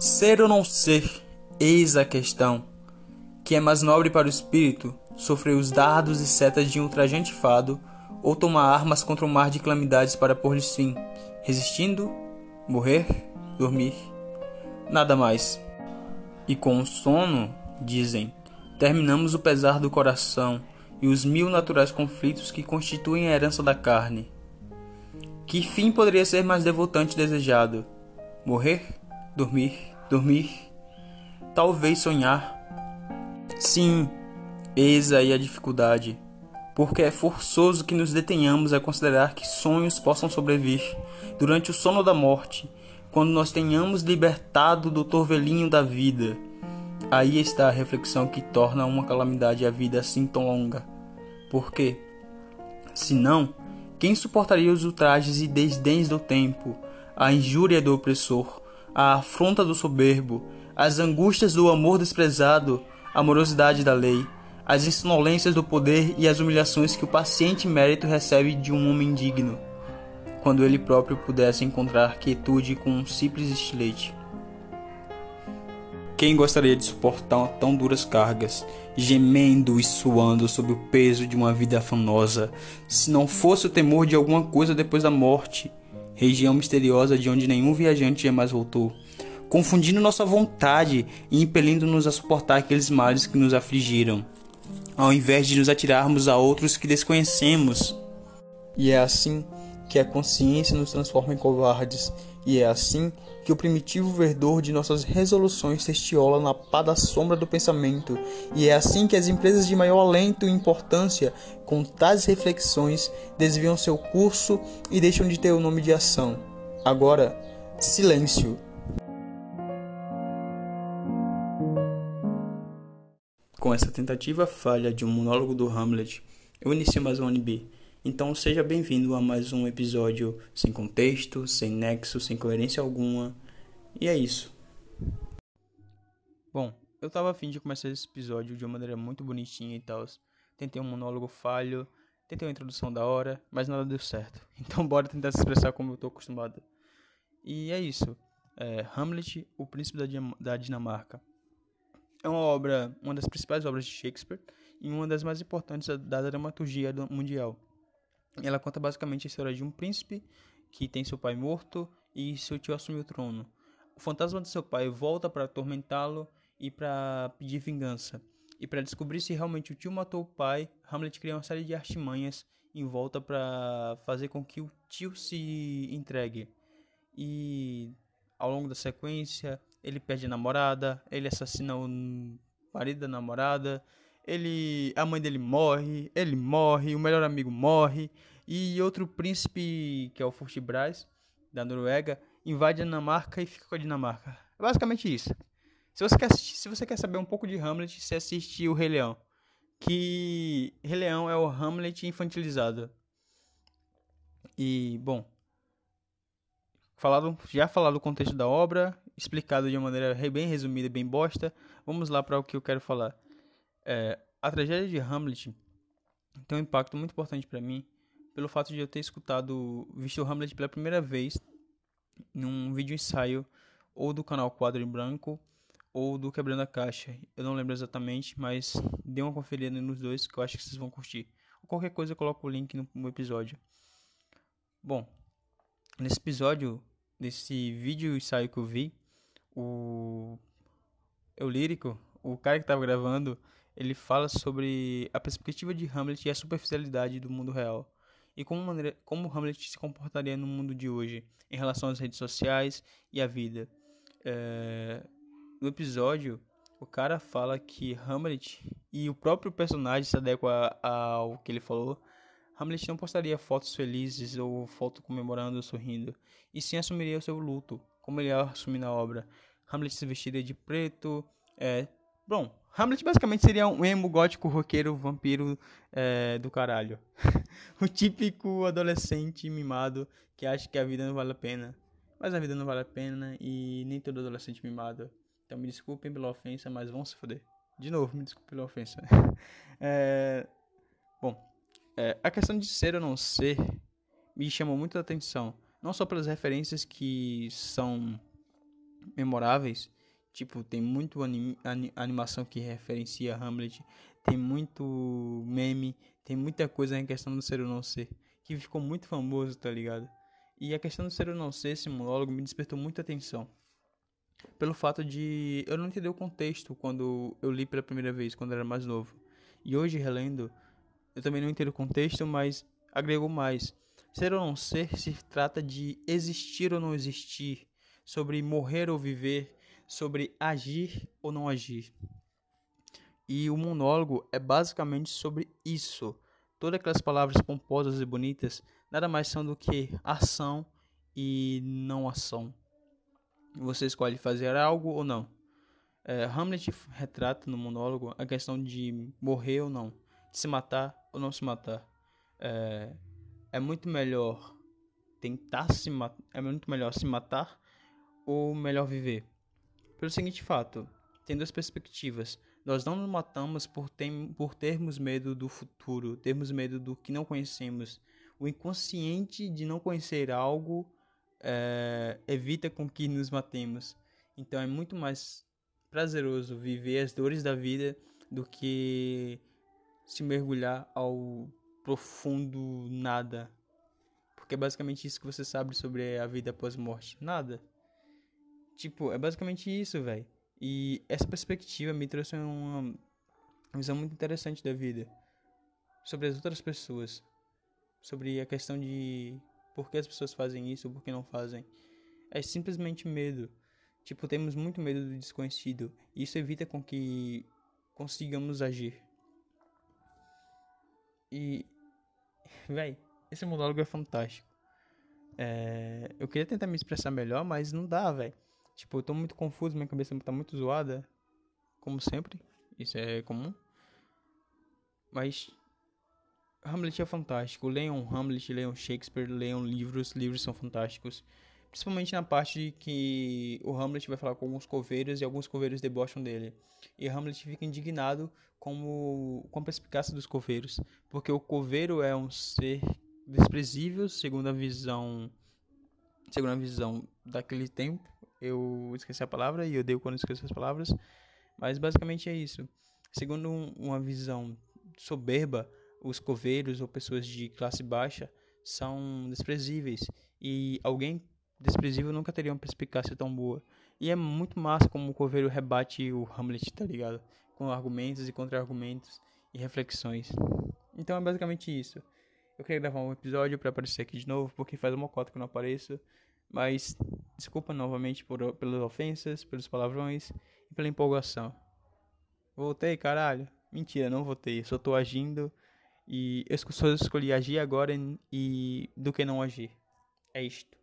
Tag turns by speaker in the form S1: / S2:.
S1: Ser ou não ser, eis a questão. Que é mais nobre para o espírito sofrer os dardos e setas de um ultrajante fado, ou tomar armas contra um mar de calamidades para pôr-lhes fim, resistindo, morrer, dormir, nada mais. E com o sono, dizem, terminamos o pesar do coração e os mil naturais conflitos que constituem a herança da carne. Que fim poderia ser mais devotante e desejado? Morrer? Dormir? Dormir? Talvez sonhar? Sim, eis aí a dificuldade, porque é forçoso que nos detenhamos a considerar que sonhos possam sobreviver durante o sono da morte, quando nós tenhamos libertado do torvelinho da vida. Aí está a reflexão que torna uma calamidade a vida assim tão longa. Por quê? Se não, quem suportaria os ultrajes e desdéns do tempo, a injúria do opressor, a afronta do soberbo, as angústias do amor desprezado, a morosidade da lei, as insolências do poder e as humilhações que o paciente mérito recebe de um homem digno, quando ele próprio pudesse encontrar quietude com um simples estilete. Quem gostaria de suportar tão duras cargas, gemendo e suando sob o peso de uma vida afanosa, se não fosse o temor de alguma coisa depois da morte, região misteriosa de onde nenhum viajante jamais voltou, confundindo nossa vontade e impelindo-nos a suportar aqueles males que nos afligiram, ao invés de nos atirarmos a outros que desconhecemos. E é assim que a consciência nos transforma em covardes, e é assim que o primitivo verdor de nossas resoluções testiola na pá da sombra do pensamento, e é assim que as empresas de maior alento e importância, com tais reflexões, desviam seu curso e deixam de ter o nome de ação. Agora, silêncio. Com essa tentativa falha de um monólogo do Hamlet, eu inicio mais um NB então seja bem-vindo a mais um episódio sem contexto, sem nexo, sem coerência alguma. E é isso. Bom, eu tava afim de começar esse episódio de uma maneira muito bonitinha e tal. Tentei um monólogo falho, tentei uma introdução da hora, mas nada deu certo. Então bora tentar se expressar como eu tô acostumado. E é isso. É Hamlet, o Príncipe da Dinamarca. É uma obra, uma das principais obras de Shakespeare e uma das mais importantes da dramaturgia mundial. Ela conta basicamente a história de um príncipe que tem seu pai morto e seu tio assume o trono. O fantasma de seu pai volta para atormentá-lo e para pedir vingança. E para descobrir se realmente o tio matou o pai, Hamlet cria uma série de artimanhas em volta para fazer com que o tio se entregue. E ao longo da sequência, ele perde a namorada, ele assassina o marido da namorada, ele, a mãe dele morre, ele morre, o melhor amigo morre e outro príncipe que é o Fortibras da Noruega invade a Dinamarca e fica com a Dinamarca. É basicamente isso. Se você quer assistir, se você quer saber um pouco de Hamlet, você assiste o Rei Leão, que Rei Leão é o Hamlet infantilizado. E bom, falado, já falado o contexto da obra, explicado de uma maneira bem resumida, bem bosta. Vamos lá para o que eu quero falar. É, a tragédia de Hamlet tem um impacto muito importante para mim pelo fato de eu ter escutado, visto o Hamlet pela primeira vez num vídeo ensaio ou do canal Quadro em Branco ou do Quebrando a Caixa. Eu não lembro exatamente, mas dê uma conferida nos dois que eu acho que vocês vão curtir. Ou qualquer coisa eu coloco o link no, episódio. Bom, nesse episódio, nesse vídeo ensaio que eu vi, o eu lírico, o cara que estava gravando, ele fala sobre a perspectiva de Hamlet e a superficialidade do mundo real. E como, maneira, como Hamlet se comportaria no mundo de hoje em relação às redes sociais e à vida. É, no episódio, o cara fala que Hamlet e o próprio personagem se adequa ao que ele falou. Hamlet não postaria fotos felizes ou foto comemorando ou sorrindo, e sim assumiria o seu luto, como ele assume na obra. Hamlet se vestiria de preto, é, Bom, Hamlet basicamente seria um emo gótico roqueiro vampiro é, do caralho. o típico adolescente mimado que acha que a vida não vale a pena. Mas a vida não vale a pena e nem todo adolescente mimado. Então me desculpem pela ofensa, mas vão se foder. De novo, me desculpem pela ofensa. é, bom, é, a questão de ser ou não ser me chamou muito a atenção. Não só pelas referências que são memoráveis. Tipo, tem muito anim, animação que referencia Hamlet, tem muito meme, tem muita coisa em questão do ser ou não ser, que ficou muito famoso, tá ligado? E a questão do ser ou não ser, esse monólogo me despertou muita atenção. Pelo fato de eu não entender o contexto quando eu li pela primeira vez, quando eu era mais novo. E hoje, relendo, eu também não entendo o contexto, mas agrego mais. Ser ou não ser se trata de existir ou não existir, sobre morrer ou viver, sobre agir ou não agir. E o monólogo é basicamente sobre isso. Todas aquelas palavras pomposas e bonitas nada mais são do que ação e não ação. Você escolhe fazer algo ou não. É, Hamlet retrata no monólogo a questão de morrer ou não, de se matar ou não se matar. É, é muito melhor tentar se matar, é muito melhor se matar ou melhor viver. Pelo seguinte fato, tem duas perspectivas. Nós não nos matamos por, tem, por termos medo do futuro, termos medo do que não conhecemos. O inconsciente de não conhecer algo é, evita com que nos matemos. Então é muito mais prazeroso viver as dores da vida do que se mergulhar ao profundo nada. Porque é basicamente isso que você sabe sobre a vida após morte. Nada. Tipo, é basicamente isso, velho. E essa perspectiva me trouxe uma visão muito interessante da vida. Sobre as outras pessoas. Sobre a questão de por que as pessoas fazem isso por que não fazem. É simplesmente medo. Tipo, temos muito medo do desconhecido. E isso evita com que consigamos agir. E. Véi, esse monólogo é fantástico. É, eu queria tentar me expressar melhor, mas não dá, velho. Tipo, eu tô muito confuso, minha cabeça tá muito zoada. Como sempre. Isso é comum. Mas. Hamlet é fantástico. Leiam Hamlet, leiam Shakespeare, leiam livros. Livros são fantásticos. Principalmente na parte que o Hamlet vai falar com alguns coveiros e alguns coveiros debocham dele. E Hamlet fica indignado como, com a perspicácia dos coveiros. Porque o coveiro é um ser desprezível, segundo a visão. Segundo a visão daquele tempo eu esqueci a palavra e eu odeio quando esqueço as palavras, mas basicamente é isso. Segundo um, uma visão soberba, os coveiros ou pessoas de classe baixa são desprezíveis e alguém desprezível nunca teria uma perspicácia tão boa. E é muito massa como o coveiro rebate o Hamlet, tá ligado? Com argumentos e contra-argumentos e reflexões. Então é basicamente isso. Eu queria gravar um episódio para aparecer aqui de novo, porque faz uma cota que eu não apareço. Mas desculpa novamente por, pelas ofensas, pelos palavrões e pela empolgação. Voltei, caralho. Mentira, não voltei. Só tô agindo e eu só escolhi agir agora e do que não agir. É isto.